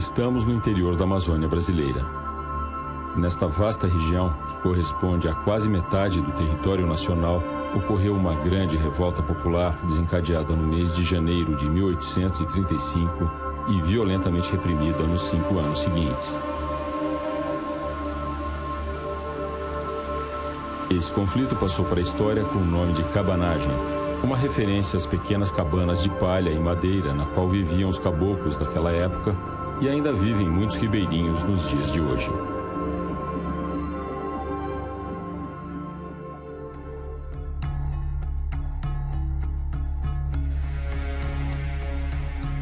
Estamos no interior da Amazônia brasileira. Nesta vasta região, que corresponde a quase metade do território nacional, ocorreu uma grande revolta popular desencadeada no mês de janeiro de 1835 e violentamente reprimida nos cinco anos seguintes. Esse conflito passou para a história com o nome de cabanagem, uma referência às pequenas cabanas de palha e madeira na qual viviam os caboclos daquela época e ainda vivem muitos ribeirinhos nos dias de hoje.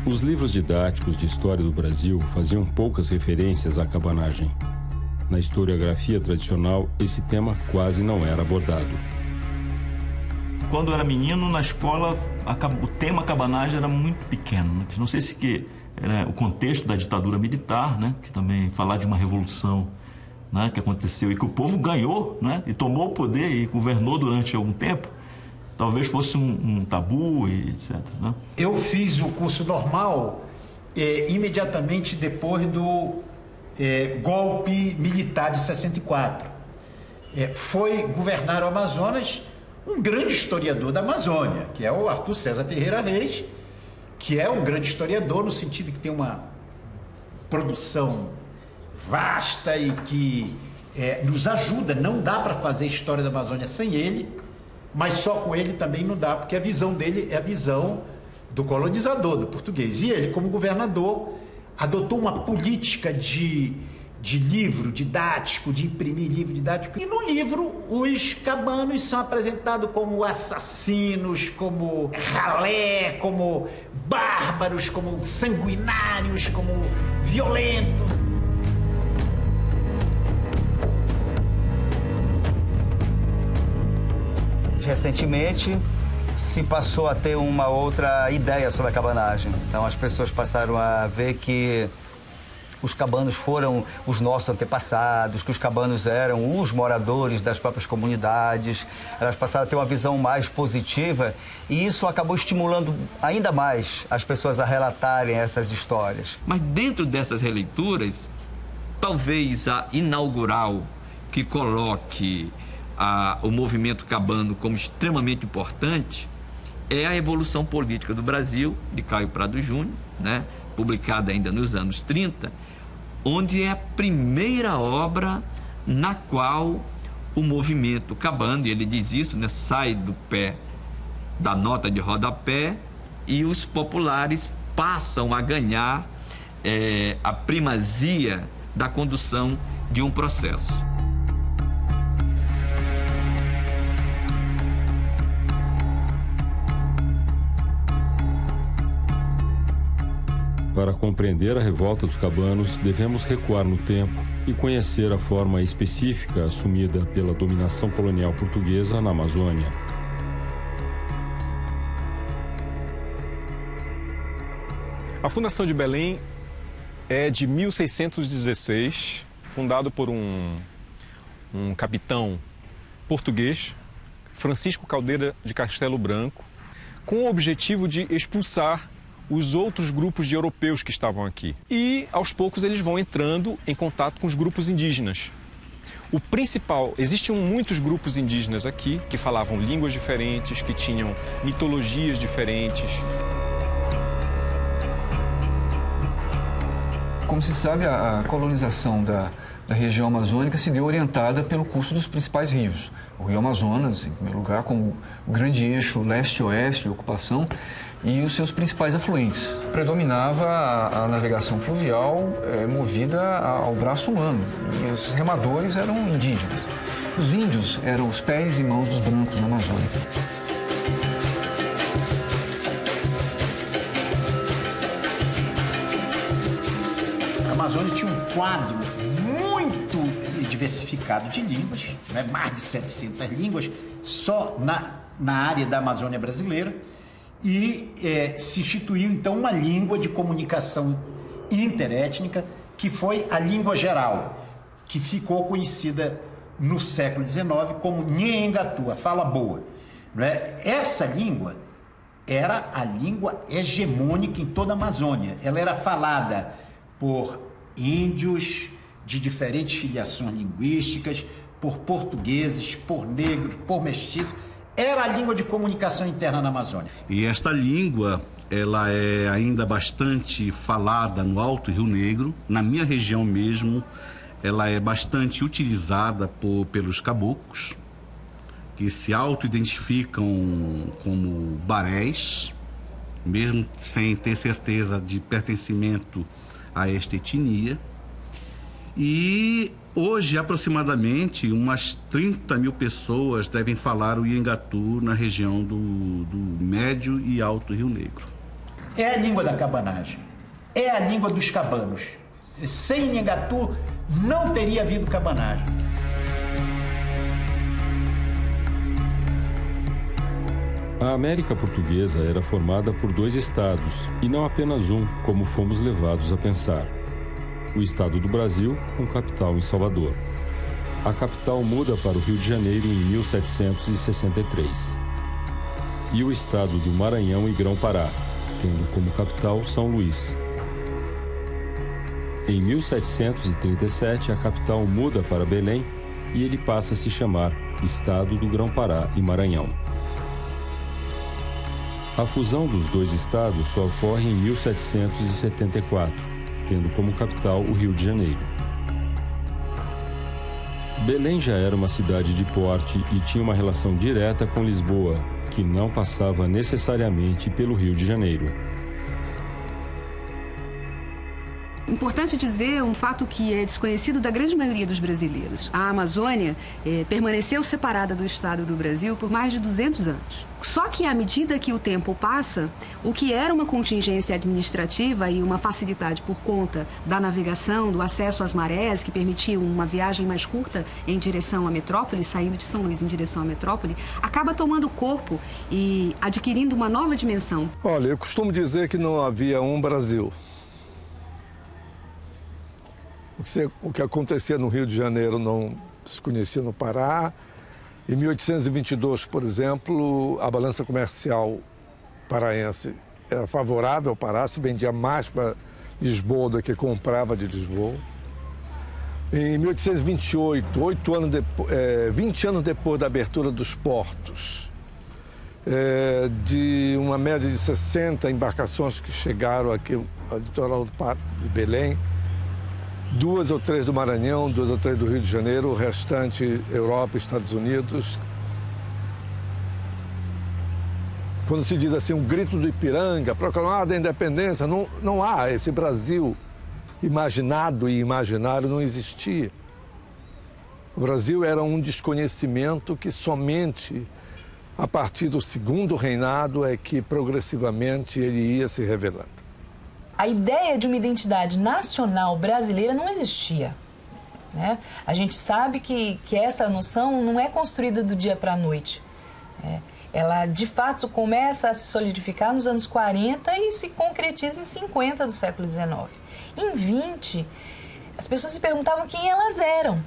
Os livros didáticos de história do Brasil faziam poucas referências à cabanagem. Na historiografia tradicional, esse tema quase não era abordado. Quando eu era menino, na escola, o tema cabanagem era muito pequeno. Não sei se que era o contexto da ditadura militar, né? que também falar de uma revolução né? que aconteceu e que o povo ganhou né? e tomou o poder e governou durante algum tempo talvez fosse um, um tabu e etc. Né? Eu fiz o curso normal é, imediatamente depois do é, golpe militar de 64. É, foi governar o Amazonas um grande historiador da Amazônia, que é o Arthur César Ferreira Reis, que é um grande historiador no sentido que tem uma produção vasta e que é, nos ajuda. Não dá para fazer história da Amazônia sem ele mas só com ele também não dá, porque a visão dele é a visão do colonizador, do português. E ele, como governador, adotou uma política de, de livro didático, de imprimir livro didático. E no livro, os cabanos são apresentados como assassinos, como ralé, como bárbaros, como sanguinários, como violentos. recentemente se passou a ter uma outra ideia sobre a cabanagem. Então as pessoas passaram a ver que os cabanos foram os nossos antepassados, que os cabanos eram os moradores das próprias comunidades. Elas passaram a ter uma visão mais positiva e isso acabou estimulando ainda mais as pessoas a relatarem essas histórias. Mas dentro dessas releituras, talvez a inaugural que coloque a, o movimento cabano como extremamente importante é a Evolução Política do Brasil, de Caio Prado Júnior, né, publicada ainda nos anos 30, onde é a primeira obra na qual o movimento cabano, e ele diz isso, né, sai do pé da nota de rodapé e os populares passam a ganhar é, a primazia da condução de um processo. Para compreender a revolta dos cabanos, devemos recuar no tempo e conhecer a forma específica assumida pela dominação colonial portuguesa na Amazônia. A Fundação de Belém é de 1616, fundado por um, um capitão português, Francisco Caldeira de Castelo Branco, com o objetivo de expulsar os outros grupos de europeus que estavam aqui. E aos poucos eles vão entrando em contato com os grupos indígenas. O principal, existiam muitos grupos indígenas aqui que falavam línguas diferentes, que tinham mitologias diferentes. Como se sabe, a colonização da, da região amazônica se deu orientada pelo curso dos principais rios. O Rio Amazonas, em primeiro lugar, como o grande eixo leste-oeste de ocupação, e os seus principais afluentes. Predominava a, a navegação fluvial é, movida ao braço humano e os remadores eram indígenas. Os índios eram os pés e mãos dos brancos na Amazônia. A Amazônia tinha um quadro muito diversificado de línguas, né? mais de 700 línguas, só na, na área da Amazônia brasileira e é, se instituiu então uma língua de comunicação interétnica que foi a língua geral, que ficou conhecida no século XIX como Nhengatu, a fala boa. Não é? Essa língua era a língua hegemônica em toda a Amazônia. Ela era falada por índios de diferentes filiações linguísticas, por portugueses, por negros, por mestiços. Era a língua de comunicação interna na Amazônia. E esta língua, ela é ainda bastante falada no Alto Rio Negro, na minha região mesmo, ela é bastante utilizada por, pelos caboclos, que se auto-identificam como barés, mesmo sem ter certeza de pertencimento a esta etnia. E hoje, aproximadamente, umas 30 mil pessoas devem falar o Iengatu na região do, do Médio e Alto Rio Negro. É a língua da cabanagem, é a língua dos cabanos. Sem Iengatu não teria havido cabanagem. A América Portuguesa era formada por dois estados, e não apenas um, como fomos levados a pensar. O estado do Brasil, com capital em Salvador. A capital muda para o Rio de Janeiro em 1763. E o estado do Maranhão e Grão-Pará, tendo como capital São Luís. Em 1737, a capital muda para Belém e ele passa a se chamar Estado do Grão-Pará e Maranhão. A fusão dos dois estados só ocorre em 1774, tendo como capital o Rio de Janeiro. Belém já era uma cidade de porte e tinha uma relação direta com Lisboa, que não passava necessariamente pelo Rio de Janeiro. Importante dizer um fato que é desconhecido da grande maioria dos brasileiros. A Amazônia eh, permaneceu separada do estado do Brasil por mais de 200 anos. Só que à medida que o tempo passa, o que era uma contingência administrativa e uma facilidade por conta da navegação, do acesso às marés, que permitiam uma viagem mais curta em direção à metrópole, saindo de São Luís em direção à metrópole, acaba tomando corpo e adquirindo uma nova dimensão. Olha, eu costumo dizer que não havia um Brasil. O que acontecia no Rio de Janeiro não se conhecia no Pará. Em 1822, por exemplo, a balança comercial paraense era favorável ao Pará, se vendia mais para Lisboa do que comprava de Lisboa. Em 1828, oito anos depois, é, 20 anos depois da abertura dos portos, é, de uma média de 60 embarcações que chegaram aqui ao litoral de Belém, duas ou três do Maranhão, duas ou três do Rio de Janeiro, o restante Europa, Estados Unidos. Quando se diz assim, um grito do Ipiranga, proclamada a independência, não, não há esse Brasil imaginado e imaginário não existia. O Brasil era um desconhecimento que somente a partir do segundo reinado é que progressivamente ele ia se revelando a ideia de uma identidade nacional brasileira não existia. Né? A gente sabe que, que essa noção não é construída do dia para a noite. É, ela, de fato, começa a se solidificar nos anos 40 e se concretiza em 50 do século XIX. Em 20, as pessoas se perguntavam quem elas eram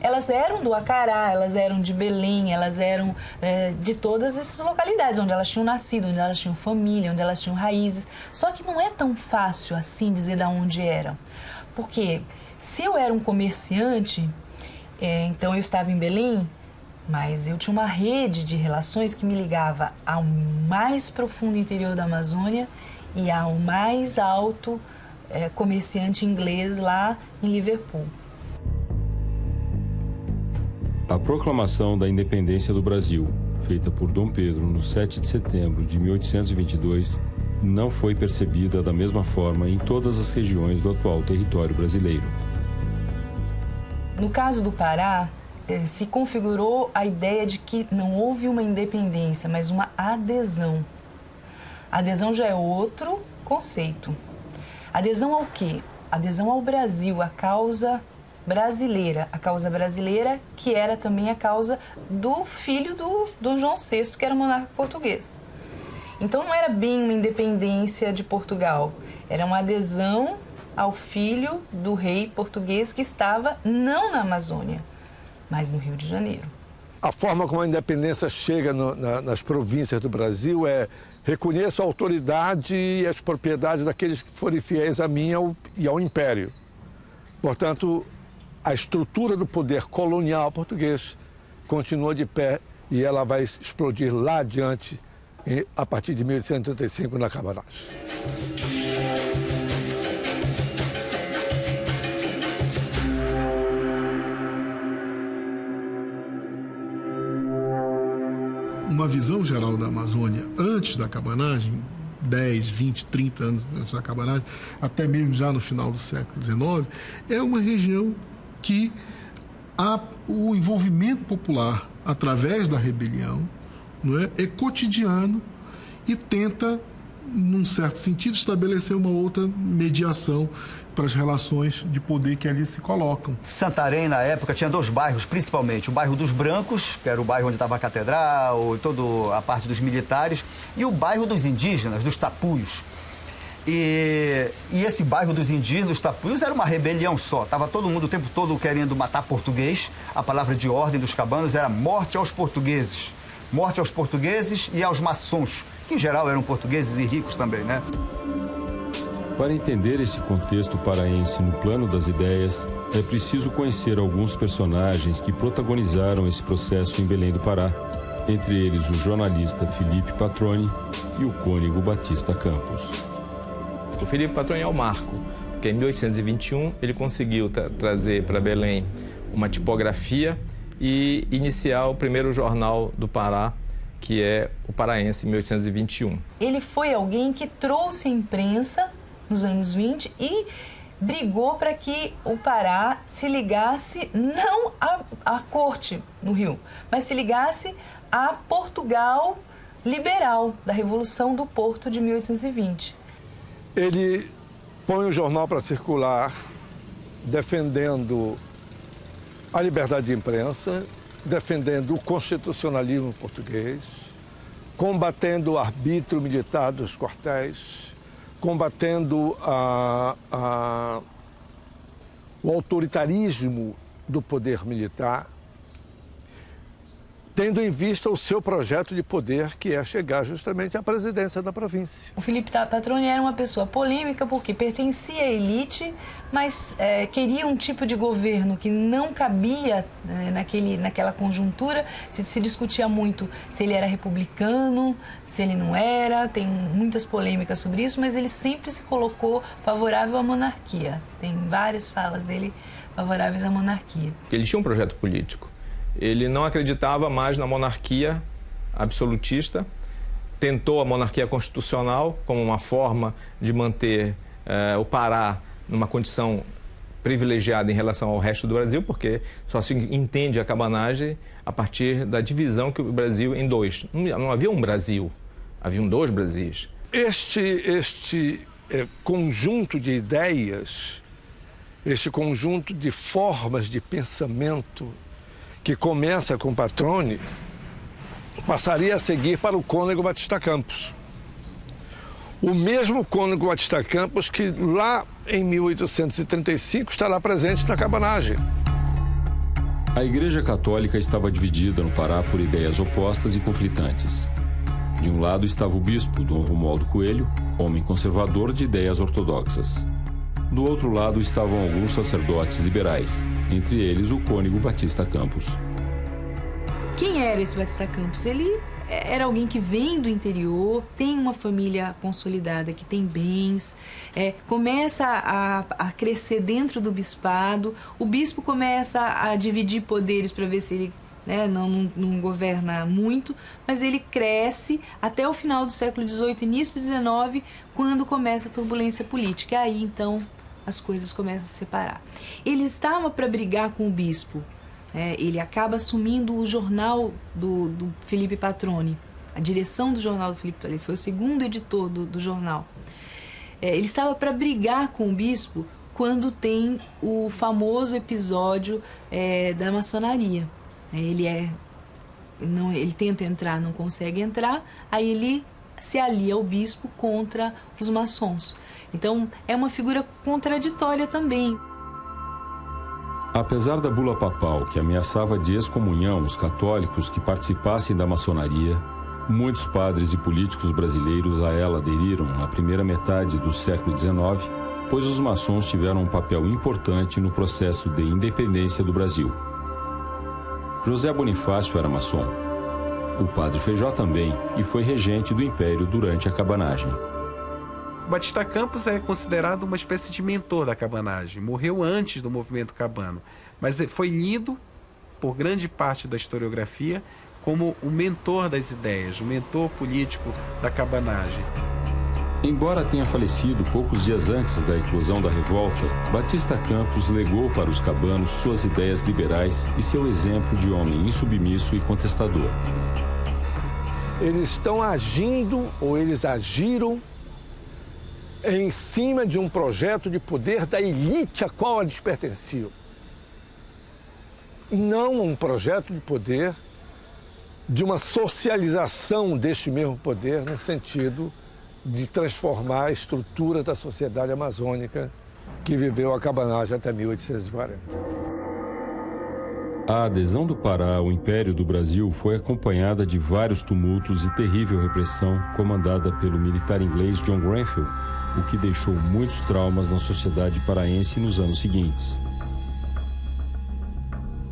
elas eram do Acará, elas eram de Belém, elas eram é, de todas essas localidades onde elas tinham nascido, onde elas tinham família, onde elas tinham raízes. Só que não é tão fácil assim dizer de onde eram. Porque se eu era um comerciante, é, então eu estava em Belém, mas eu tinha uma rede de relações que me ligava ao mais profundo interior da Amazônia e ao mais alto é, comerciante inglês lá em Liverpool. A proclamação da independência do Brasil, feita por Dom Pedro no 7 de setembro de 1822, não foi percebida da mesma forma em todas as regiões do atual território brasileiro. No caso do Pará, eh, se configurou a ideia de que não houve uma independência, mas uma adesão. Adesão já é outro conceito. Adesão ao quê? Adesão ao Brasil, à causa brasileira, a causa brasileira, que era também a causa do filho do, do João VI, que era monarca português. Então não era bem uma independência de Portugal, era uma adesão ao filho do rei português que estava não na Amazônia, mas no Rio de Janeiro. A forma como a independência chega no, na, nas províncias do Brasil é reconheço a autoridade e as propriedades daqueles que forem fiéis a mim e ao império. Portanto, a estrutura do poder colonial português continua de pé e ela vai explodir lá adiante a partir de 1835 na Cabanagem. Uma visão geral da Amazônia antes da cabanagem, 10, 20, 30 anos antes da cabanagem, até mesmo já no final do século XIX, é uma região que a, o envolvimento popular através da rebelião não é, é cotidiano e tenta, num certo sentido, estabelecer uma outra mediação para as relações de poder que ali se colocam. Santarém, na época, tinha dois bairros, principalmente. O bairro dos Brancos, que era o bairro onde estava a catedral, toda a parte dos militares, e o bairro dos indígenas, dos tapuios. E, e, esse bairro dos indígenas, tapuios, era uma rebelião só. Tava todo mundo o tempo todo querendo matar português. A palavra de ordem dos cabanos era morte aos portugueses. Morte aos portugueses e aos maçons, que em geral eram portugueses e ricos também, né? Para entender esse contexto paraense no plano das ideias, é preciso conhecer alguns personagens que protagonizaram esse processo em Belém do Pará, entre eles o jornalista Felipe Patrone e o cônego Batista Campos. O Felipe Patrone é o marco, porque em 1821 ele conseguiu tra trazer para Belém uma tipografia e iniciar o primeiro jornal do Pará, que é o Paraense, em 1821. Ele foi alguém que trouxe a imprensa nos anos 20 e brigou para que o Pará se ligasse não à, à corte no Rio, mas se ligasse a Portugal liberal da Revolução do Porto de 1820. Ele põe o jornal para circular defendendo a liberdade de imprensa, defendendo o constitucionalismo português, combatendo o arbítrio militar dos quartéis, combatendo a, a, o autoritarismo do poder militar tendo em vista o seu projeto de poder, que é chegar justamente à presidência da província. O Felipe Patroni era uma pessoa polêmica porque pertencia à elite, mas é, queria um tipo de governo que não cabia né, naquele, naquela conjuntura. Se, se discutia muito se ele era republicano, se ele não era, tem muitas polêmicas sobre isso, mas ele sempre se colocou favorável à monarquia. Tem várias falas dele favoráveis à monarquia. Ele tinha um projeto político ele não acreditava mais na monarquia absolutista, tentou a monarquia constitucional como uma forma de manter eh, o Pará numa condição privilegiada em relação ao resto do Brasil, porque só se entende a cabanagem a partir da divisão que o Brasil em dois. Não, havia um Brasil, haviam dois Brasis. Este, este é, conjunto de ideias, este conjunto de formas de pensamento que começa com Patrone, passaria a seguir para o cônego Batista Campos. O mesmo cônego Batista Campos que lá em 1835 estará presente na cabanagem. A Igreja Católica estava dividida no Pará por ideias opostas e conflitantes. De um lado estava o bispo Dom Romualdo Coelho, homem conservador de ideias ortodoxas. Do outro lado estavam alguns sacerdotes liberais, entre eles o cônego Batista Campos. Quem era esse Batista Campos? Ele era alguém que vem do interior, tem uma família consolidada, que tem bens, é, começa a, a, crescer dentro do bispado, o bispo começa a dividir poderes para ver se ele né, não, não, não, governa muito, mas ele cresce até o final do século XVIII, início do XIX, quando começa a turbulência política. Aí então as coisas começam a se separar. Ele estava para brigar com o bispo. É, ele acaba assumindo o jornal do, do Felipe Patrone, a direção do jornal do Felipe Patrone. Ele foi o segundo editor do, do jornal. É, ele estava para brigar com o bispo quando tem o famoso episódio é, da maçonaria. É, ele é não, ele tenta entrar, não consegue entrar, aí ele se alia ao bispo contra os maçons. Então é uma figura contraditória também. Apesar da bula papal que ameaçava de excomunhão os católicos que participassem da maçonaria, Muitos padres e políticos brasileiros a ela aderiram na primeira metade do século XIX, pois os maçons tiveram um papel importante no processo de independência do Brasil. José Bonifácio era maçom. O padre Feijó também e foi regente do Império durante a cabanagem. Batista Campos é considerado uma espécie de mentor da cabanagem. Morreu antes do movimento cabano, mas foi lido por grande parte da historiografia como o mentor das ideias, o mentor político da cabanagem. Embora tenha falecido poucos dias antes da eclosão da revolta, Batista Campos legou para os cabanos suas ideias liberais e seu exemplo de homem insubmisso e contestador. Eles estão agindo ou eles agiram em cima de um projeto de poder da elite a qual eles pertenciam. Não um projeto de poder de uma socialização deste mesmo poder no sentido de transformar a estrutura da sociedade amazônica que viveu a cabanagem até 1840. A adesão do Pará ao Império do Brasil foi acompanhada de vários tumultos e terrível repressão comandada pelo militar inglês John Grenfell, o que deixou muitos traumas na sociedade paraense nos anos seguintes.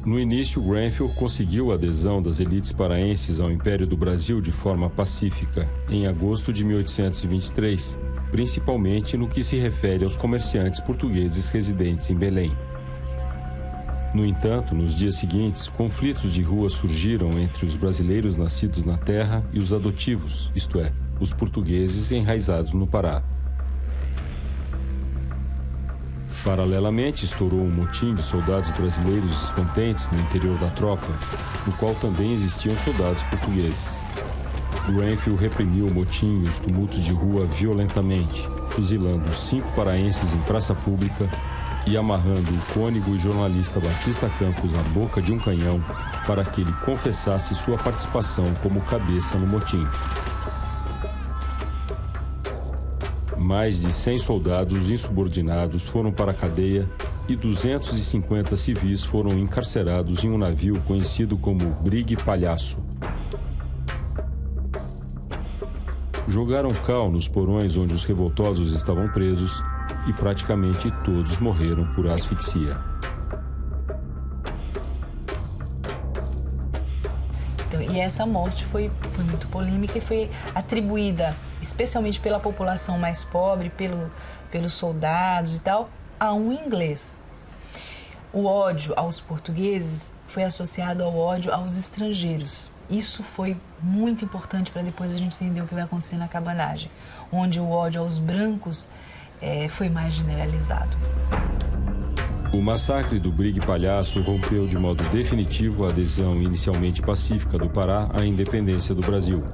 No início, Grenfell conseguiu a adesão das elites paraenses ao Império do Brasil de forma pacífica, em agosto de 1823, principalmente no que se refere aos comerciantes portugueses residentes em Belém. No entanto, nos dias seguintes, conflitos de rua surgiram entre os brasileiros nascidos na terra e os adotivos, isto é, os portugueses enraizados no Pará. Paralelamente, estourou um motim de soldados brasileiros descontentes no interior da tropa, no qual também existiam soldados portugueses. Grenfell reprimiu o motim e os tumultos de rua violentamente, fuzilando cinco paraenses em praça pública e amarrando o cônego e jornalista Batista Campos na boca de um canhão para que ele confessasse sua participação como cabeça no motim. mais de 100 soldados insubordinados foram para a cadeia e 250 civis foram encarcerados em um navio conhecido como Brigue Palhaço. Jogaram cal nos porões onde os revoltosos estavam presos e praticamente todos morreram por asfixia. Então, e essa morte foi, foi muito polêmica e foi atribuída especialmente pela população mais pobre, pelo, pelos soldados e tal, a um inglês. O ódio aos portugueses foi associado ao ódio aos estrangeiros. Isso foi muito importante para depois a gente entender o que vai acontecer na cabanagem, onde o ódio aos brancos é, foi mais generalizado. O massacre do Brigue Palhaço rompeu de modo definitivo a adesão inicialmente pacífica do Pará à independência do Brasil.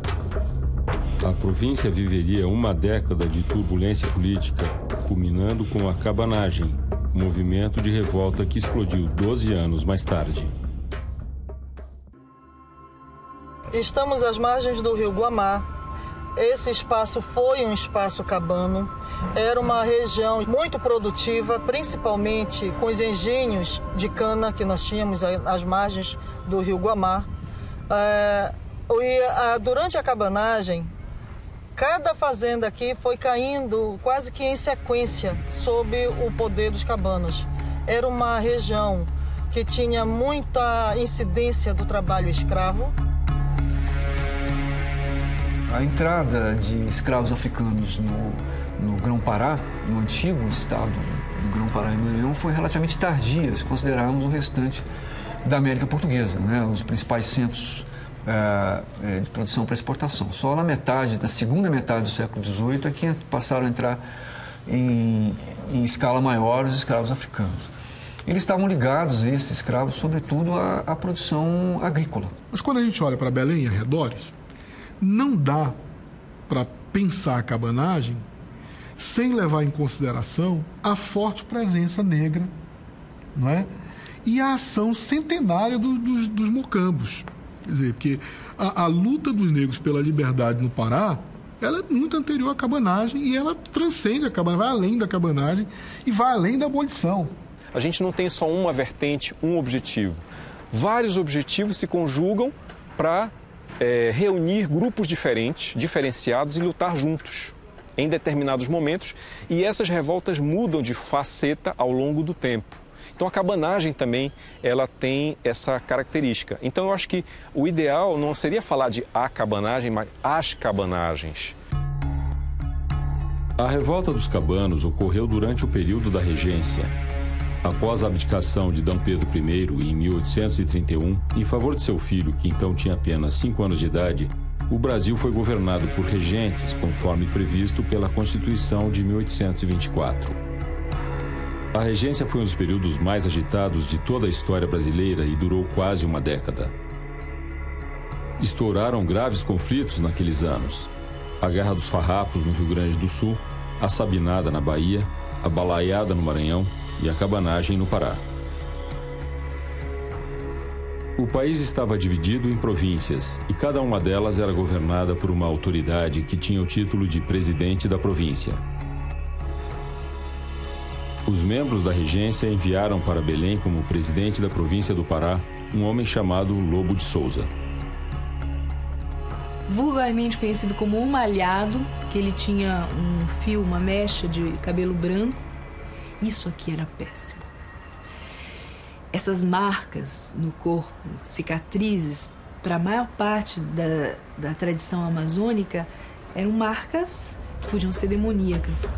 A província viveria uma década de turbulência política, culminando com a cabanagem, movimento de revolta que explodiu 12 anos mais tarde. Estamos às margens do rio Guamá. Esse espaço foi um espaço cabano. Era uma região muito produtiva, principalmente com os engenhos de cana que nós tínhamos às margens do rio Guamá. É, e, durante a cabanagem, Cada fazenda aqui foi caindo quase que em sequência sob o poder dos cabanos. Era uma região que tinha muita incidência do trabalho escravo. A entrada de escravos africanos no, no Grão-Pará, no antigo estado do Grão-Pará e Maranhão, foi relativamente tardia, se considerarmos o restante da América Portuguesa. Né? Os principais centros é, de produção para exportação. Só na metade, na segunda metade do século XVIII, é que passaram a entrar em, em escala maior os escravos africanos. Eles estavam ligados, esses escravos, sobretudo à, à produção agrícola. Mas quando a gente olha para Belém e arredores, não dá para pensar a cabanagem sem levar em consideração a forte presença negra, não é? E a ação centenária do, dos, dos mocambos. Quer dizer, porque a, a luta dos negros pela liberdade no Pará ela é muito anterior à cabanagem e ela transcende a cabanagem, vai além da cabanagem e vai além da abolição. A gente não tem só uma vertente, um objetivo. Vários objetivos se conjugam para é, reunir grupos diferentes, diferenciados e lutar juntos em determinados momentos. E essas revoltas mudam de faceta ao longo do tempo. Então a cabanagem também ela tem essa característica. Então eu acho que o ideal não seria falar de a cabanagem, mas as cabanagens. A revolta dos cabanos ocorreu durante o período da regência. Após a abdicação de D. Pedro I em 1831, em favor de seu filho, que então tinha apenas 5 anos de idade, o Brasil foi governado por regentes, conforme previsto pela Constituição de 1824. A regência foi um dos períodos mais agitados de toda a história brasileira e durou quase uma década. Estouraram graves conflitos naqueles anos. A Guerra dos Farrapos no Rio Grande do Sul, a Sabinada na Bahia, a Balaiada no Maranhão e a Cabanagem no Pará. O país estava dividido em províncias e cada uma delas era governada por uma autoridade que tinha o título de presidente da província. Os membros da regência enviaram para Belém como presidente da província do Pará um homem chamado Lobo de Souza. Vulgarmente conhecido como um malhado, que ele tinha um fio, uma mecha de cabelo branco. Isso aqui era péssimo. Essas marcas no corpo, cicatrizes, para a maior parte da, da tradição amazônica, eram marcas que podiam ser demoníacas.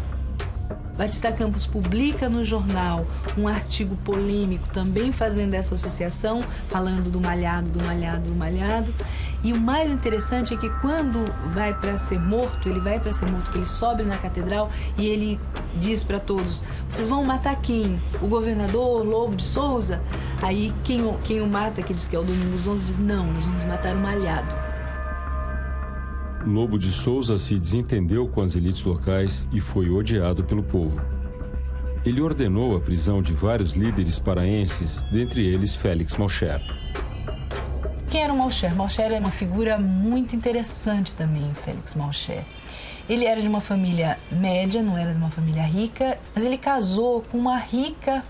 Batista Campos publica no jornal um artigo polêmico também fazendo essa associação, falando do malhado, do malhado, do malhado. E o mais interessante é que quando vai para ser morto, ele vai para ser morto, que ele sobe na catedral e ele diz para todos: vocês vão matar quem? O governador Lobo de Souza? Aí quem, quem o mata, que diz que é o Domingos 11, diz: não, nós vamos matar o malhado. Lobo de Souza se desentendeu com as elites locais e foi odiado pelo povo. Ele ordenou a prisão de vários líderes paraenses, dentre eles Félix Malcher. Quem era o Malcher? Malcher era uma figura muito interessante também, Félix Malcher. Ele era de uma família média, não era de uma família rica, mas ele casou com uma rica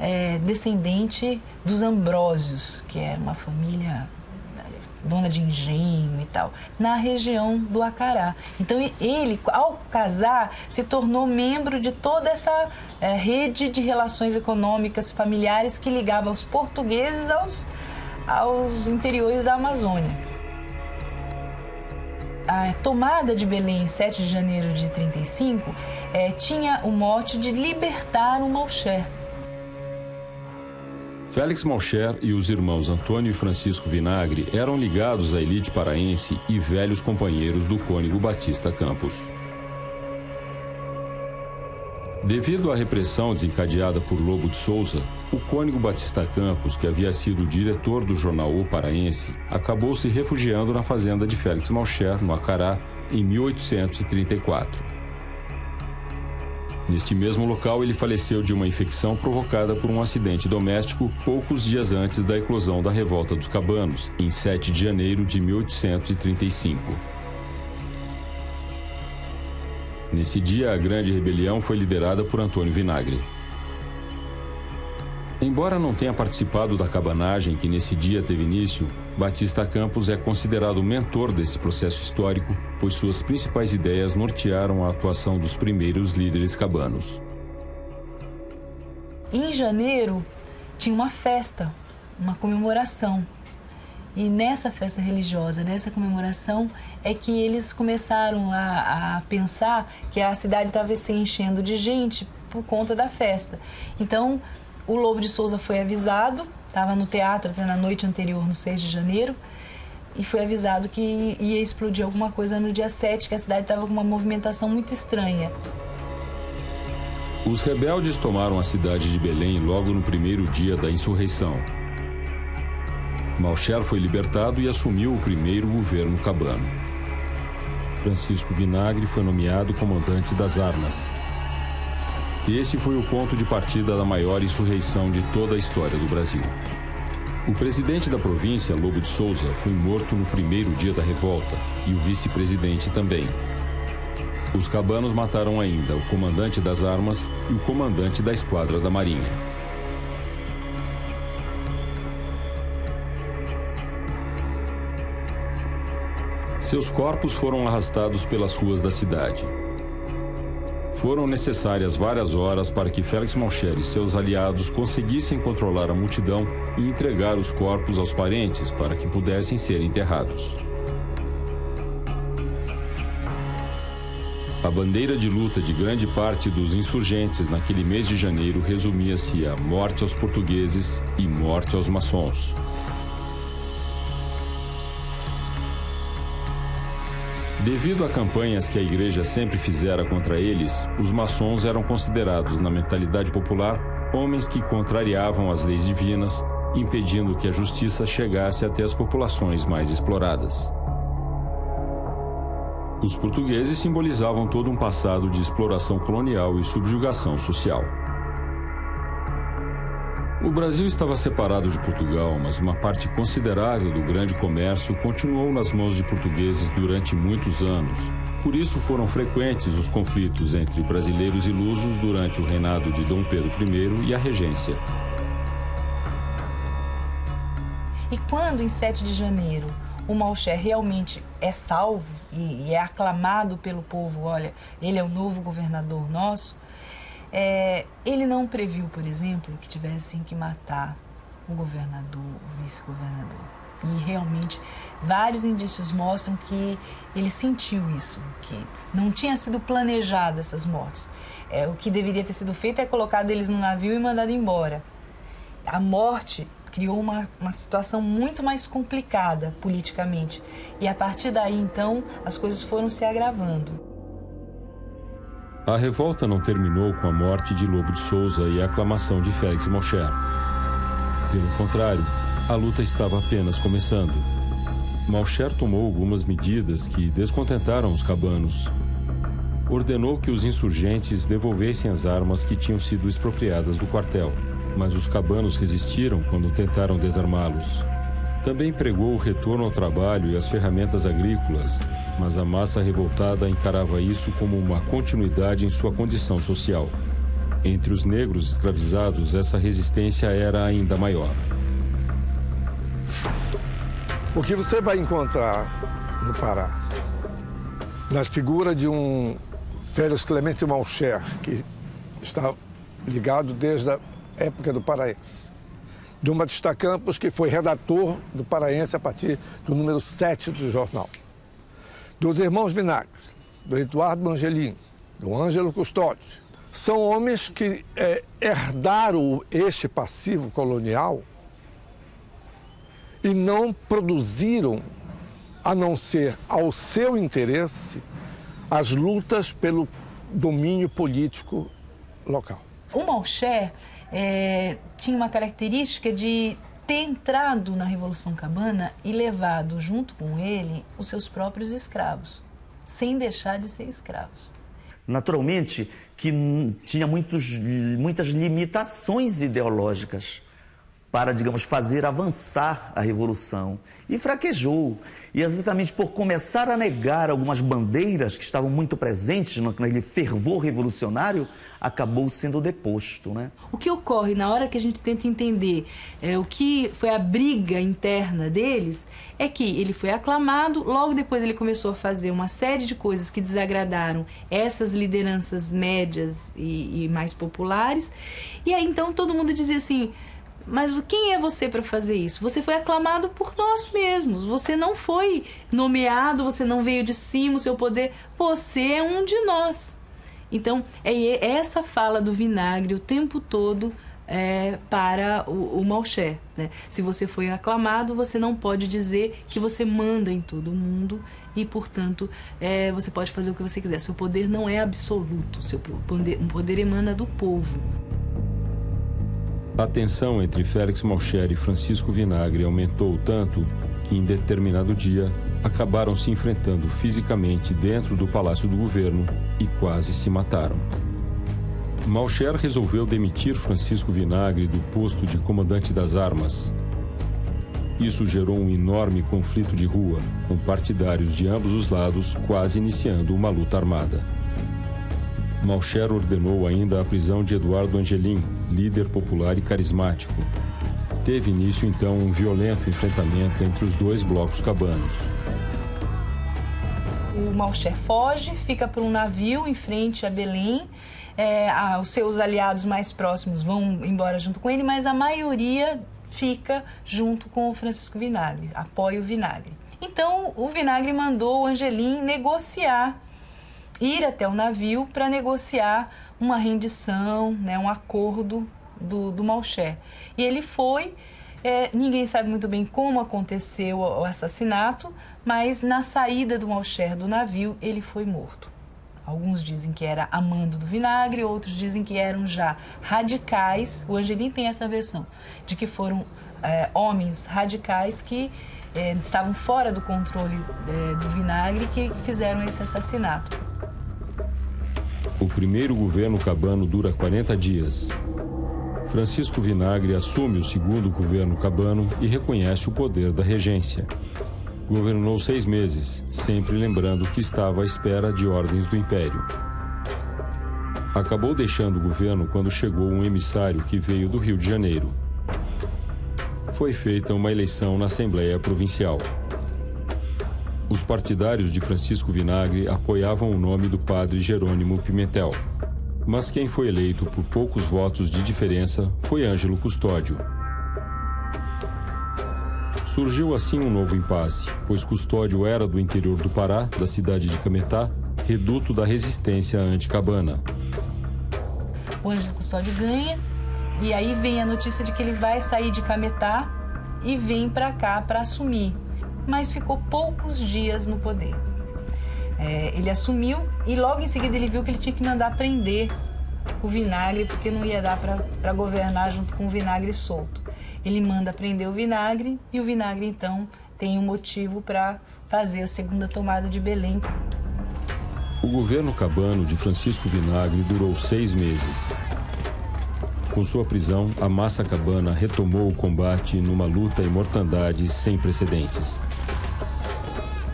é, descendente dos Ambrósios, que era uma família dona de engenho e tal, na região do Acará. Então ele, ao casar, se tornou membro de toda essa é, rede de relações econômicas familiares que ligava os portugueses aos, aos interiores da Amazônia. A tomada de Belém, em 7 de janeiro de 35, é, tinha o mote de libertar o Malcher Félix Malcher e os irmãos Antônio e Francisco Vinagre eram ligados à elite paraense e velhos companheiros do cônego Batista Campos. Devido à repressão desencadeada por Lobo de Souza, o cônego Batista Campos, que havia sido diretor do jornal O Paraense, acabou se refugiando na fazenda de Félix Malcher, no Acará, em 1834. Neste mesmo local, ele faleceu de uma infecção provocada por um acidente doméstico poucos dias antes da eclosão da Revolta dos Cabanos, em 7 de janeiro de 1835. Nesse dia, a grande rebelião foi liderada por Antônio Vinagre. Embora não tenha participado da cabanagem que nesse dia teve início, Batista Campos é considerado o mentor desse processo histórico, pois suas principais ideias nortearam a atuação dos primeiros líderes cabanos. Em janeiro tinha uma festa, uma comemoração. E nessa festa religiosa, nessa comemoração, é que eles começaram a, a pensar que a cidade estava se enchendo de gente por conta da festa. Então, o Lobo de Souza foi avisado, estava no teatro até na noite anterior, no 6 de janeiro, e foi avisado que ia explodir alguma coisa no dia 7, que a cidade estava com uma movimentação muito estranha. Os rebeldes tomaram a cidade de Belém logo no primeiro dia da insurreição. Malcher foi libertado e assumiu o primeiro governo cabano. Francisco Vinagre foi nomeado comandante das armas. Esse foi o ponto de partida da maior insurreição de toda a história do Brasil. O presidente da província, Lobo de Souza, foi morto no primeiro dia da revolta e o vice-presidente também. Os cabanos mataram ainda o comandante das armas e o comandante da esquadra da Marinha. Seus corpos foram arrastados pelas ruas da cidade. Foram necessárias várias horas para que Félix Malcher e seus aliados conseguissem controlar a multidão e entregar os corpos aos parentes para que pudessem ser enterrados. A bandeira de luta de grande parte dos insurgentes naquele mês de janeiro resumia-se a morte aos portugueses e morte aos maçons. Devido a campanhas que a igreja sempre fizera contra eles, os maçons eram considerados, na mentalidade popular, homens que contrariavam as leis divinas, impedindo que a justiça chegasse até as populações mais exploradas. Os portugueses simbolizavam todo um passado de exploração colonial e subjugação social. O Brasil estava separado de Portugal, mas uma parte considerável do grande comércio continuou nas mãos de portugueses durante muitos anos. Por isso foram frequentes os conflitos entre brasileiros e lusos durante o reinado de Dom Pedro I e a regência. E quando, em 7 de janeiro, o Malcher realmente é salvo e, é aclamado pelo povo, olha, ele é o novo governador nosso, é, ele não previu, por exemplo, que tivessem que matar o governador, o vice-governador. E realmente vários indícios mostram que ele sentiu isso, que não tinha sido planejado essas mortes. É, o que deveria ter sido feito é colocado eles no navio e mandado embora. A morte criou uma, uma situação muito mais complicada politicamente. E a partir daí, então, as coisas foram se agravando. A revolta não terminou com a morte de Lobo de Souza e a aclamação de Félix Mocher. Pelo contrário, a luta estava apenas começando. Malcher tomou algumas medidas que descontentaram os cabanos. Ordenou que os insurgentes devolvessem as armas que tinham sido expropriadas do quartel, mas os cabanos resistiram quando tentaram desarmá-los. Também pregou o retorno ao trabalho e às ferramentas agrícolas, mas a massa revoltada encarava isso como uma continuidade em sua condição social. Entre os negros escravizados, essa resistência era ainda maior. O que você vai encontrar no Pará, na figura de um Félix Clemente Malcher, que está ligado desde a época do Paraense de uma Campos, que foi redator do Paraense a partir do número 7 do jornal. Dos irmãos Vinagres, do Eduardo Angelini, do Ângelo Custódio. São homens que é, herdaram este passivo colonial e não produziram, a não ser ao seu interesse, as lutas pelo domínio político local. O Malcher é, tinha uma característica de ter entrado na Revolução Cabana e levado junto com ele os seus próprios escravos, sem deixar de ser escravos. Naturalmente que tinha muitos, muitas limitações ideológicas para, digamos, fazer avançar a revolução. E fraquejou. E exatamente por começar a negar algumas bandeiras que estavam muito presentes naquele fervor revolucionário, acabou sendo deposto. Né? O que ocorre na hora que a gente tenta entender é, o que foi a briga interna deles é que ele foi aclamado, logo depois ele começou a fazer uma série de coisas que desagradaram essas lideranças médias e, e mais populares. E aí então todo mundo dizia assim mas quem é você para fazer isso? Você foi aclamado por nós mesmos. Você não foi nomeado, você não veio de cima, o seu poder. Você é um de nós. Então, é essa fala do vinagre o tempo todo é, para o, o. Né? Se você foi aclamado, você não pode dizer que você manda em todo mundo e, portanto, é, você pode fazer o que você quiser. Seu poder não é absoluto, seu poder, um poder emana do povo. A tensão entre Félix Malcher e Francisco Vinagre aumentou tanto que, em determinado dia, acabaram se enfrentando fisicamente dentro do palácio do governo e quase se mataram. Malcher resolveu demitir Francisco Vinagre do posto de comandante das armas. Isso gerou um enorme conflito de rua, com partidários de ambos os lados quase iniciando uma luta armada. Malcher ordenou ainda a prisão de Eduardo Angelim, líder popular e carismático. Teve início então um violento enfrentamento entre os dois blocos cabanos. O Malcher foge, fica para um navio em frente a Belém. É, a, os seus aliados mais próximos vão embora junto com ele, mas a maioria fica junto com o Francisco Vinagre, apoia o Vinagre. Então o Vinagre mandou o Angelim negociar, ir até o navio para negociar uma rendição, né, um acordo do, do Malcher. E ele foi, é, ninguém sabe muito bem como aconteceu o assassinato, mas na saída do Malcher do navio ele foi morto. Alguns dizem que era amando do vinagre, outros dizem que eram já radicais. O Angelim tem essa versão de que foram é, homens radicais que é, estavam fora do controle é, do vinagre que fizeram esse assassinato. O primeiro governo cabano dura 40 dias. Francisco Vinagre assume o segundo governo cabano e reconhece o poder da regência. Governou seis meses, sempre lembrando que estava à espera de ordens do Império. Acabou deixando o governo quando chegou um emissário que veio do Rio de Janeiro. Foi feita uma eleição na Assembleia Provincial. Os partidários de Francisco Vinagre apoiavam o nome do padre Jerônimo Pimentel. Mas quem foi eleito por poucos votos de diferença foi Ângelo Custódio. Surgiu assim um novo impasse, pois Custódio era do interior do Pará, da cidade de Cametá, reduto da resistência anticabana. O Ângelo Custódio ganha, e aí vem a notícia de que ele vai sair de Cametá e vem para cá para assumir. Mas ficou poucos dias no poder. É, ele assumiu e logo em seguida ele viu que ele tinha que mandar prender o vinagre, porque não ia dar para governar junto com o vinagre solto ele manda prender o vinagre e o vinagre então tem um motivo para fazer a segunda tomada de Belém. O governo cabano de Francisco Vinagre durou seis meses. Com sua prisão, a massa cabana retomou o combate numa luta e mortandade sem precedentes.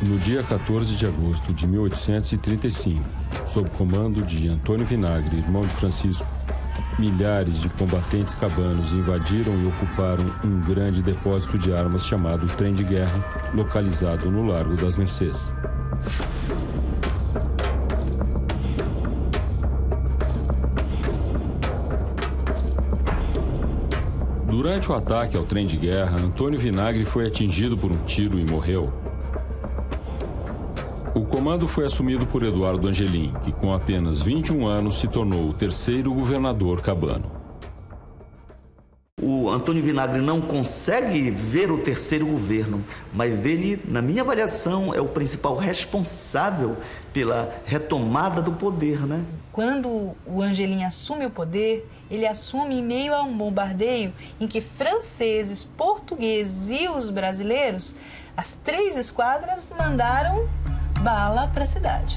No dia 14 de agosto de 1835, sob comando de Antônio Vinagre, irmão de Francisco, milhares de combatentes cabanos invadiram e ocuparam um grande depósito de armas chamado Trem de Guerra, localizado no Largo das Mercês. Durante o ataque ao trem de guerra, Antônio Vinagre foi atingido por um tiro e morreu. O comando foi assumido por Eduardo Angelim, que com apenas 21 anos se tornou o terceiro governador cabano. O Antônio Vinagre não consegue ver o terceiro governo, mas ele, na minha avaliação, é o principal responsável pela retomada do poder, né? Quando o Angelim assume o poder, ele assume em meio a um bombardeio em que franceses, portugueses e os brasileiros, as três esquadras mandaram bala para a cidade.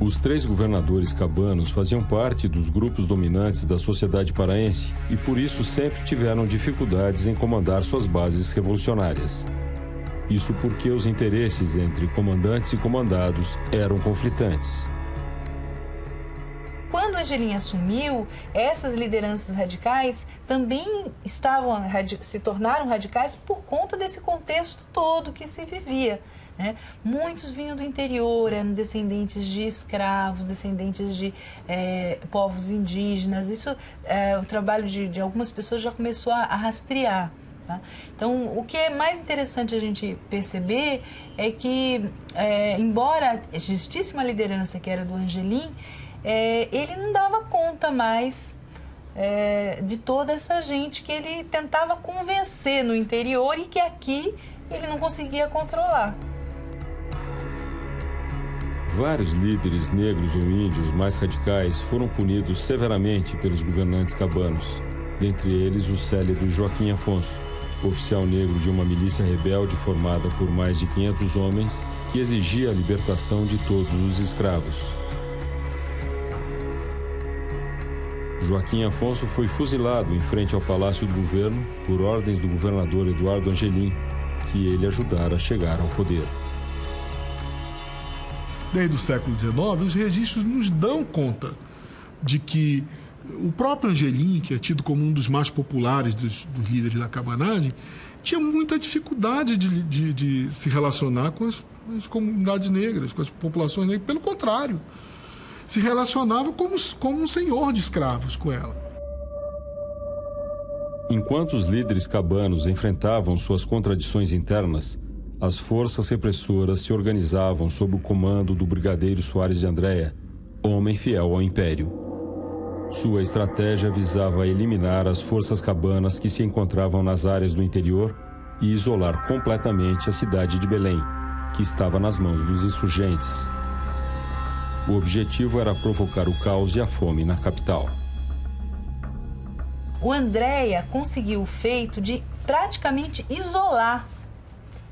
Os três governadores cabanos faziam parte dos grupos dominantes da sociedade paraense e por isso sempre tiveram dificuldades em comandar suas bases revolucionárias. Isso porque os interesses entre comandantes e comandados eram conflitantes. Quando Angelim assumiu, essas lideranças radicais também estavam se tornaram radicais por conta desse contexto todo que se vivia. Né? Muitos vinham do interior, eram descendentes de escravos, descendentes de é, povos indígenas. Isso, é, o trabalho de, de, algumas pessoas já começou a, a rastrear. Tá? Então, o que é mais interessante a gente perceber é que, é, embora existisse uma liderança que era do Angelim, é, ele não dava conta mais é, de toda essa gente que ele tentava convencer no interior e que aqui ele não conseguia controlar. Vários líderes negros ou índios mais radicais foram punidos severamente pelos governantes cabanos, dentre eles o célebre Joaquim Afonso, oficial negro de uma milícia rebelde formada por mais de 500 homens que exigia a libertação de todos os escravos. Joaquim Afonso foi fuzilado em frente ao Palácio do Governo por ordens do governador Eduardo Angelim, que ele ajudara a chegar ao poder. Desde o século XIX, os registros nos dão conta de que O próprio Angelim, que é tido como um dos mais populares dos, dos líderes da cabanagem, tinha muita dificuldade de, de, de se relacionar com as, as, comunidades negras, com as populações negras. Pelo contrário, se relacionava como, como um senhor de escravos com ela. Enquanto os líderes cabanos enfrentavam suas contradições internas, as forças repressoras se organizavam sob o comando do brigadeiro Soares de Andréa, homem fiel ao império. Sua estratégia visava eliminar as forças cabanas que se encontravam nas áreas do interior e isolar completamente a cidade de Belém, que estava nas mãos dos insurgentes. O objetivo era provocar o caos e a fome na capital o Andréia conseguiu o feito de praticamente isolar.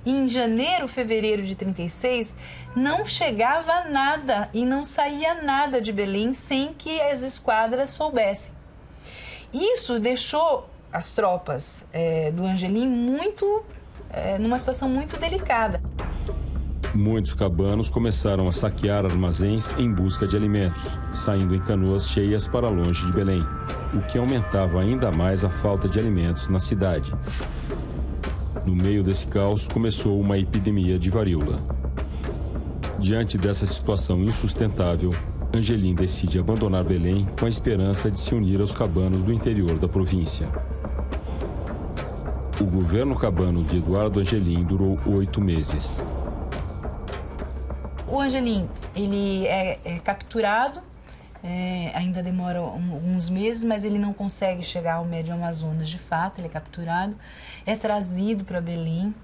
Em janeiro, fevereiro de 36, não chegava nada e não saía nada de Belém sem que as esquadras soubessem. Isso deixou as tropas é, do Angelim muito é, numa situação muito delicada. Muitos cabanos começaram a saquear armazéns em busca de alimentos, saindo em canoas cheias para longe de Belém, o que aumentava ainda mais a falta de alimentos na cidade. No meio desse caos, começou uma epidemia de varíola. Diante dessa situação insustentável, Angelim decide abandonar Belém com a esperança de se unir aos cabanos do interior da província. O governo cabano de Eduardo Angelim durou oito meses. O Angelim, ele é, é capturado, é, ainda demora um, uns meses, mas ele não consegue chegar ao Médio Amazonas de fato, ele é capturado, é trazido para Belém,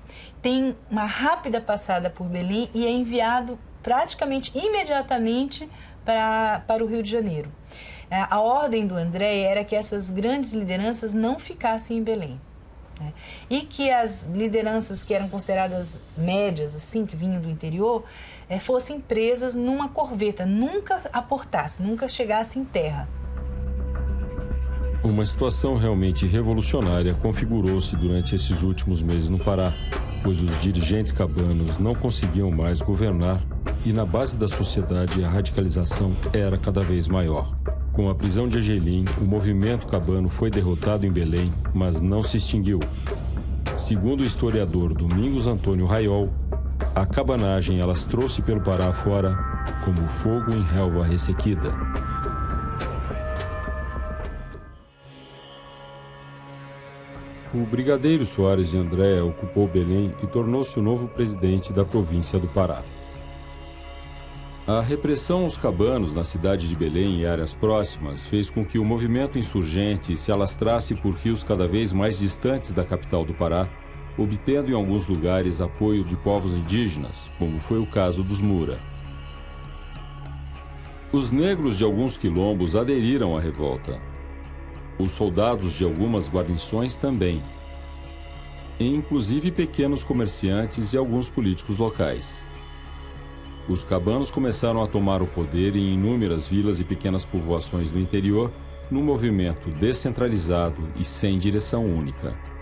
tem uma rápida passada por Belém e é enviado praticamente imediatamente para, para o Rio de Janeiro. É, a ordem do André era que essas grandes lideranças não ficassem em Belém. Né? E que as lideranças que eram consideradas médias, assim, que vinham do interior, é, fossem presas numa corveta, nunca aportasse, nunca chegasse em terra. Uma situação realmente revolucionária configurou-se durante esses últimos meses no Pará, pois os dirigentes cabanos não conseguiam mais governar e na base da sociedade a radicalização era cada vez maior. Com a prisão de Angelim, o movimento cabano foi derrotado em Belém, mas não se extinguiu. Segundo o historiador Domingos Antônio Raiol, a cabanagem elas trouxe pelo Pará fora como fogo em relva ressequida. O brigadeiro Soares de André ocupou Belém e tornou-se o novo presidente da província do Pará. A repressão aos cabanos na cidade de Belém e áreas próximas fez com que o movimento insurgente se alastrasse por rios cada vez mais distantes da capital do Pará, obtendo em alguns lugares apoio de povos indígenas, como foi o caso dos Mura. Os negros de alguns quilombos aderiram à revolta. Os soldados de algumas guarnições também. E inclusive pequenos comerciantes e alguns políticos locais. Os cabanos começaram a tomar o poder em inúmeras vilas e pequenas povoações do interior, num movimento descentralizado e sem direção única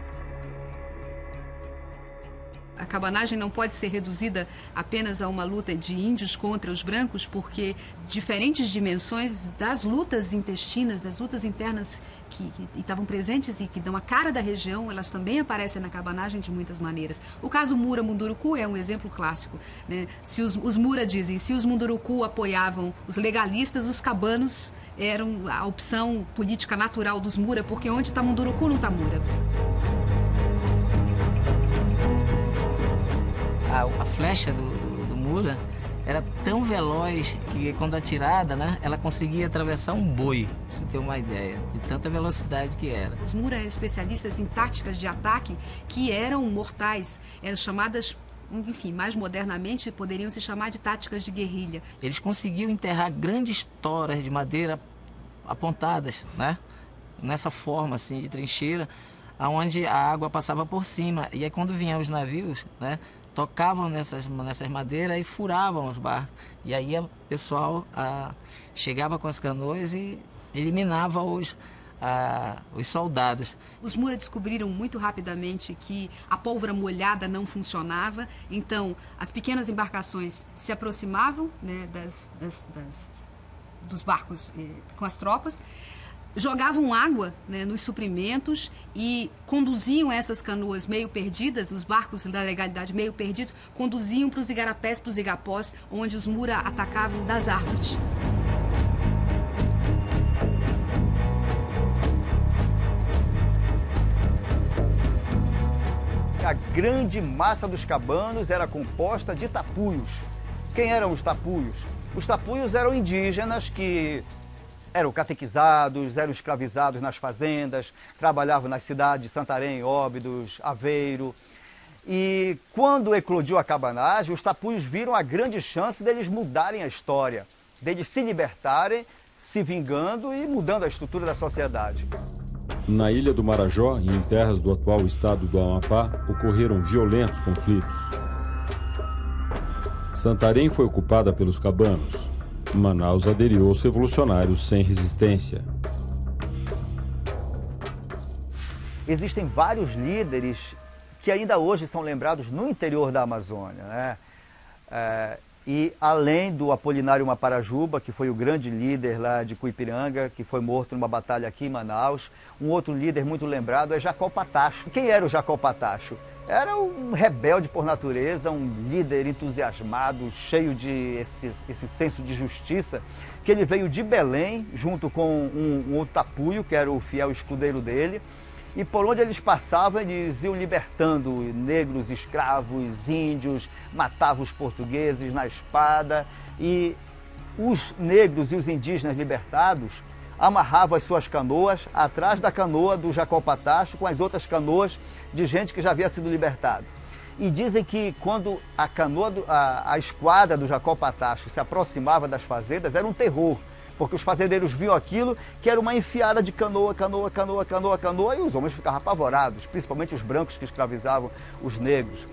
a cabanagem não pode ser reduzida apenas a uma luta de índios contra os brancos, porque diferentes dimensões das lutas intestinas, das lutas internas que, estavam presentes e que dão a cara da região, elas também aparecem na cabanagem de muitas maneiras. O caso Mura Munduruku é um exemplo clássico. Né? Se os, os Mura dizem, se os Munduruku apoiavam os legalistas, os cabanos eram a opção política natural dos Mura, porque onde está Munduruku não está Mura. A, a flecha do, do, do Mura era tão veloz que quando atirada, né, ela conseguia atravessar um boi, pra você ter uma ideia, de tanta velocidade que era. Os Mura eram especialistas em táticas de ataque que eram mortais, eram chamadas enfim, mais modernamente poderiam se chamar de táticas de guerrilha. Eles conseguiam enterrar grandes toras de madeira apontadas, né? Nessa forma assim de trincheira, aonde a água passava por cima. E aí quando vinham os navios, né, tocavam nessas, nessas madeiras e furavam os barcos. E aí o pessoal chegava com as canoas e eliminava os, os soldados. Os Mura descobriram muito rapidamente que a pólvora molhada não funcionava, então as pequenas embarcações se aproximavam né, das, das, das, dos barcos eh, com as tropas jogavam água né, nos suprimentos e conduziam essas canoas meio perdidas, os barcos da legalidade meio perdidos, conduziam para os igarapés, para os igapós, onde os mura atacavam das árvores. A grande massa dos cabanos era composta de tapuios. Quem eram os tapuios? Os tapuios eram indígenas que eram catequizados, eram escravizados nas fazendas, trabalhavam nas cidades de Santarém, Óbidos, Aveiro. E quando eclodiu a cabanagem, os tapuios viram a grande chance deles mudarem a história, deles se libertarem, se vingando e mudando a estrutura da sociedade. Na ilha do Marajó e em terras do atual estado do Amapá, ocorreram violentos conflitos. Santarém foi ocupada pelos cabanos. Manaus aderiu aos revolucionários sem resistência. Existem vários líderes que ainda hoje são lembrados no interior da Amazônia. Né? É, e além do Apolinário Maparajuba, que foi o grande líder lá de Cuipiranga, que foi morto numa batalha aqui em Manaus, um outro líder muito lembrado é Jacó Patacho. Quem era o Jacó Patacho? Era um rebelde por natureza, um líder entusiasmado, cheio de esse, esse senso de justiça, que ele veio de Belém, junto com um, um outro tapuio, que era o fiel escudeiro dele, e por onde eles passavam, eles iam libertando negros, escravos, índios, matavam os portugueses na espada. E os negros e os indígenas libertados amarravam as suas canoas atrás da canoa do Jacó Patacho com as outras canoas de gente que já havia sido libertado. E dizem que quando a canoa, do, a, a esquadra do Jacó Patacho se aproximava das fazendas, era um terror porque os fazendeiros viam aquilo que era uma enfiada de canoa, canoa, canoa, canoa, canoa, e os homens ficavam apavorados, principalmente os brancos que escravizavam os negros.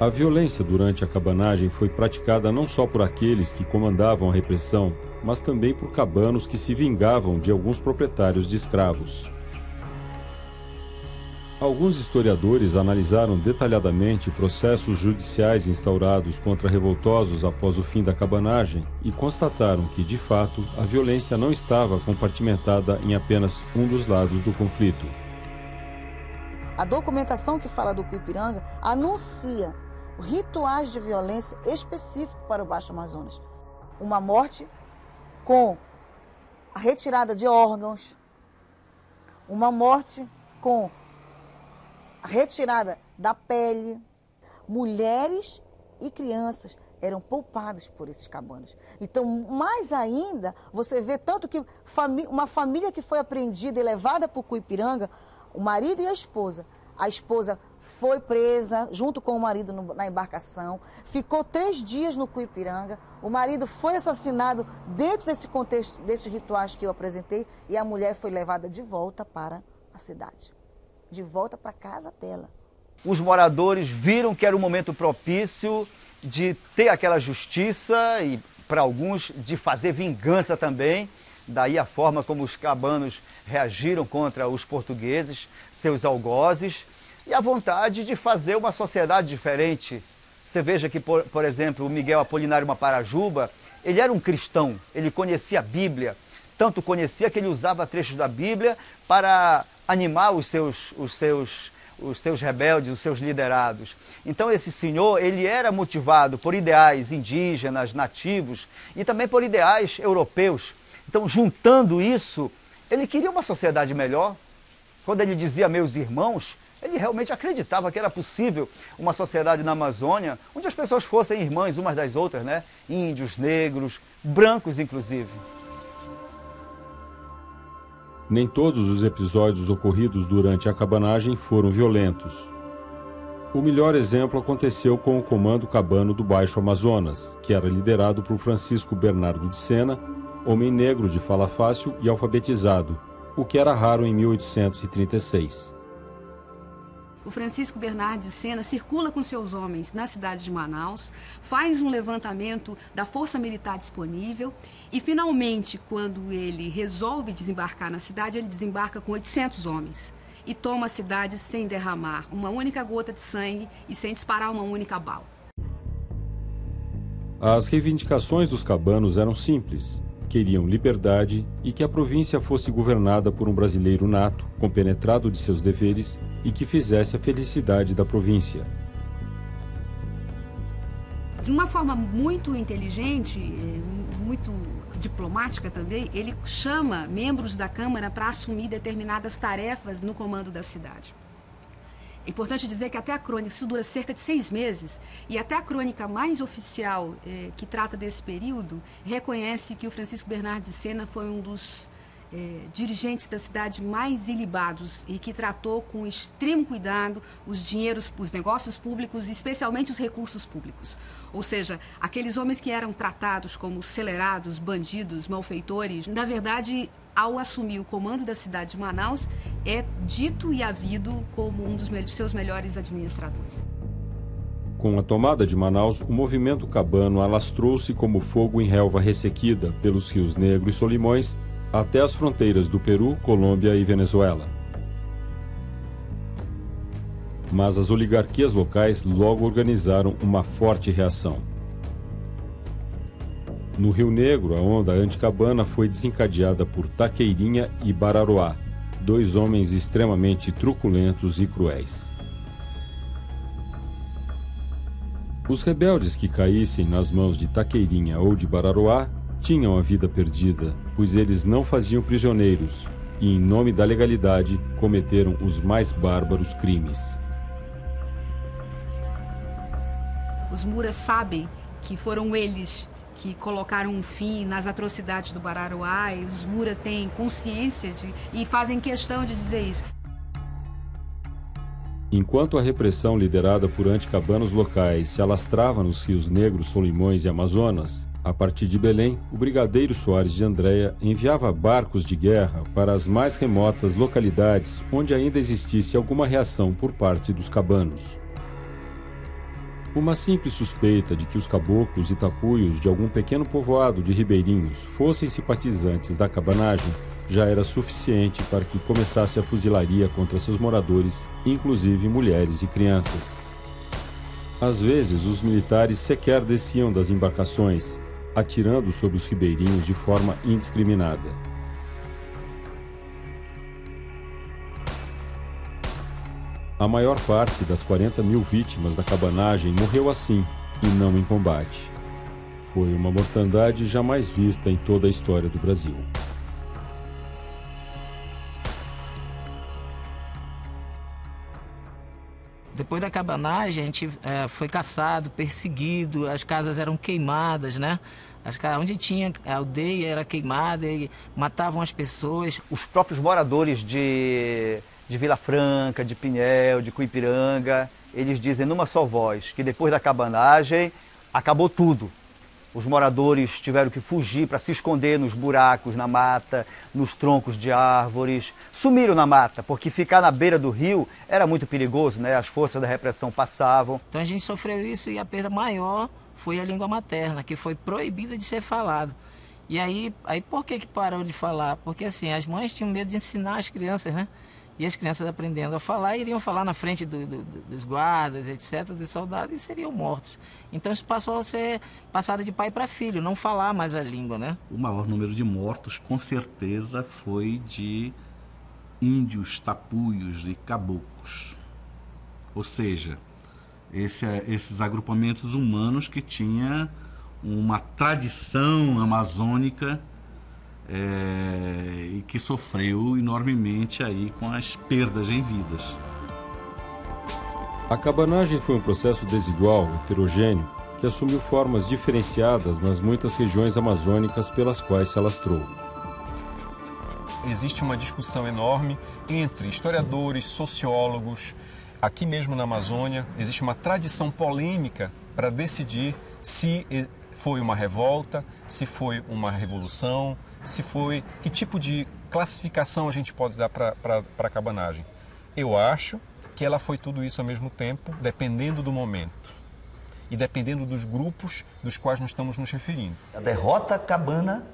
A violência durante a cabanagem foi praticada não só por aqueles que comandavam a repressão, mas também por cabanos que se vingavam de alguns proprietários de escravos. Alguns historiadores analisaram detalhadamente processos judiciais instaurados contra revoltosos após o fim da cabanagem e constataram que, de fato, a violência não estava compartimentada em apenas um dos lados do conflito. A documentação que fala do Cuipiranga anuncia rituais de violência específicos para o Baixo Amazonas. Uma morte com a retirada de órgãos, uma morte com retirada da pele. Mulheres e crianças eram poupadas por esses cabanos. Então, mais ainda, você vê tanto que uma família que foi apreendida e levada para o Cuipiranga, o marido e a esposa. A esposa foi presa junto com o marido no, na embarcação, ficou três dias no Cuipiranga. O marido foi assassinado dentro desse contexto, desses rituais que eu apresentei, e a mulher foi levada de volta para a cidade de volta para casa dela. Os moradores viram que era o momento propício de ter aquela justiça e, para alguns, de fazer vingança também. Daí a forma como os cabanos reagiram contra os portugueses, seus algozes, e a vontade de fazer uma sociedade diferente. Você veja que, por, por exemplo, o Miguel Apolinário Maparajuba, ele era um cristão, ele conhecia a Bíblia, tanto conhecia que ele usava trechos da Bíblia para animar os seus, os seus, os seus rebeldes, os seus liderados. Então esse senhor, ele era motivado por ideais indígenas, nativos e também por ideais europeus. Então, juntando isso, ele queria uma sociedade melhor. Quando ele dizia meus irmãos, ele realmente acreditava que era possível uma sociedade na Amazônia onde as pessoas fossem irmãs umas das outras, né? Índios, negros, brancos inclusive. Nem todos os episódios ocorridos durante a cabanagem foram violentos. O melhor exemplo aconteceu com o Comando Cabano do Baixo Amazonas, que era liderado por Francisco Bernardo de Sena, homem negro de fala fácil e alfabetizado, o que era raro em 1836 o Francisco Bernardo de Sena circula com seus homens na cidade de Manaus, faz um levantamento da força militar disponível e, finalmente, quando ele resolve desembarcar na cidade, ele desembarca com 800 homens e toma a cidade sem derramar uma única gota de sangue e sem disparar uma única bala. As reivindicações dos cabanos eram simples: queriam liberdade e que a província fosse governada por um brasileiro nato, compenetrado de seus deveres e que fizesse a felicidade da província. De uma forma muito inteligente, eh, muito diplomática também, ele chama membros da Câmara para assumir determinadas tarefas no comando da cidade. É importante dizer que até a crônica, isso dura cerca de seis meses, e até a crônica mais oficial eh, que trata desse período reconhece que o Francisco Bernardo de Sena foi um dos eh, dirigentes da cidade mais ilibados e que tratou com extremo cuidado os dinheiros, os negócios públicos, especialmente os recursos públicos. Ou seja, aqueles homens que eram tratados como acelerados, bandidos, malfeitores, na verdade ao assumir o comando da cidade de Manaus, é dito e havido como um dos seus melhores administradores. Com a tomada de Manaus, o movimento cabano alastrou-se como fogo em relva ressequida pelos rios Negro e Solimões até as fronteiras do Peru, Colômbia e Venezuela. Mas as oligarquias locais logo organizaram uma forte reação. No Rio Negro, a onda anticabana foi desencadeada por Taqueirinha e Bararoá, dois homens extremamente truculentos e cruéis. Os rebeldes que caíssem nas mãos de Taqueirinha ou de Bararoá tinham a vida perdida, pois eles não faziam prisioneiros e, em nome da legalidade, cometeram os mais bárbaros crimes. Os muras sabem que foram eles que colocaram um fim nas atrocidades do Bararuá e os Mura têm consciência de, e fazem questão de dizer isso. Enquanto a repressão liderada por anticabanos locais se alastrava nos rios Negros, Solimões e Amazonas, a partir de Belém, o brigadeiro Soares de Andréia enviava barcos de guerra para as mais remotas localidades onde ainda existisse alguma reação por parte dos cabanos. Uma simples suspeita de que os caboclos e tapuios de algum pequeno povoado de ribeirinhos fossem simpatizantes da cabanagem já era suficiente para que começasse a fuzilaria contra seus moradores, inclusive mulheres e crianças. Às vezes, os militares sequer desciam das embarcações, atirando sobre os ribeirinhos de forma indiscriminada. A maior parte das 40 mil vítimas da cabanagem morreu assim, e não em combate. Foi uma mortandade jamais vista em toda a história do Brasil. Depois da cabanagem, a gente é, foi caçado, perseguido, as casas eram queimadas, né? As onde tinha a aldeia era queimada e matavam as pessoas. Os próprios moradores de de Vila Franca, de Pinhel, de Cuipiranga, eles dizem numa só voz que depois da cabanagem acabou tudo. Os moradores tiveram que fugir para se esconder nos buracos na mata, nos troncos de árvores. Sumiram na mata, porque ficar na beira do rio era muito perigoso, né? As forças da repressão passavam. Então a gente sofreu isso e a perda maior foi a língua materna, que foi proibida de ser falada. E aí, aí por que que parou de falar? Porque assim, as mães tinham medo de ensinar as crianças, né? E as crianças aprendendo a falar, iriam falar na frente do, do, dos guardas, etc., dos soldados, e seriam mortos. Então isso passou a ser passado de pai para filho, não falar mais a língua, né? O maior número de mortos, com certeza, foi de índios, tapuios e caboclos. Ou seja, esse, esses agrupamentos humanos que tinha uma tradição amazônica é, e que sofreu enormemente aí com as perdas em vidas. A cabanagem foi um processo desigual, heterogêneo, que assumiu formas diferenciadas nas muitas regiões amazônicas pelas quais se alastrou. Existe uma discussão enorme entre historiadores, sociólogos. Aqui mesmo na Amazônia, existe uma tradição polêmica para decidir se foi uma revolta, se foi uma revolução, se foi que tipo de classificação a gente pode dar para a cabanagem. Eu acho que ela foi tudo isso ao mesmo tempo, dependendo do momento e dependendo dos grupos dos quais nós estamos nos referindo. A derrota cabana,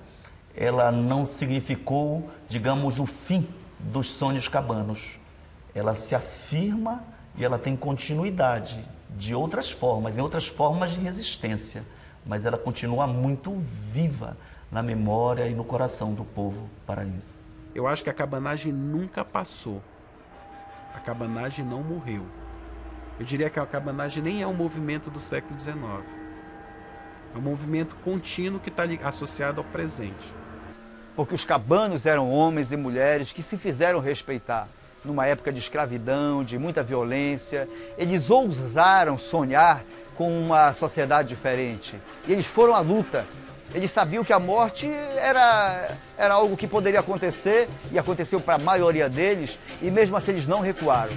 ela não significou, digamos, o fim dos sonhos cabanos. Ela se afirma e ela tem continuidade de outras formas, em outras formas de resistência, mas ela continua muito viva na memória e no coração do povo paraense. Eu acho que a cabanagem nunca passou. A cabanagem não morreu. Eu diria que a cabanagem nem é um movimento do século XIX. É um movimento contínuo que está associado ao presente. Porque os cabanos eram homens e mulheres que se fizeram respeitar numa época de escravidão, de muita violência. Eles ousaram sonhar com uma sociedade diferente. E eles foram à luta. Eles sabiam que a morte era, era algo que poderia acontecer e aconteceu para a maioria deles, e mesmo assim eles não recuaram.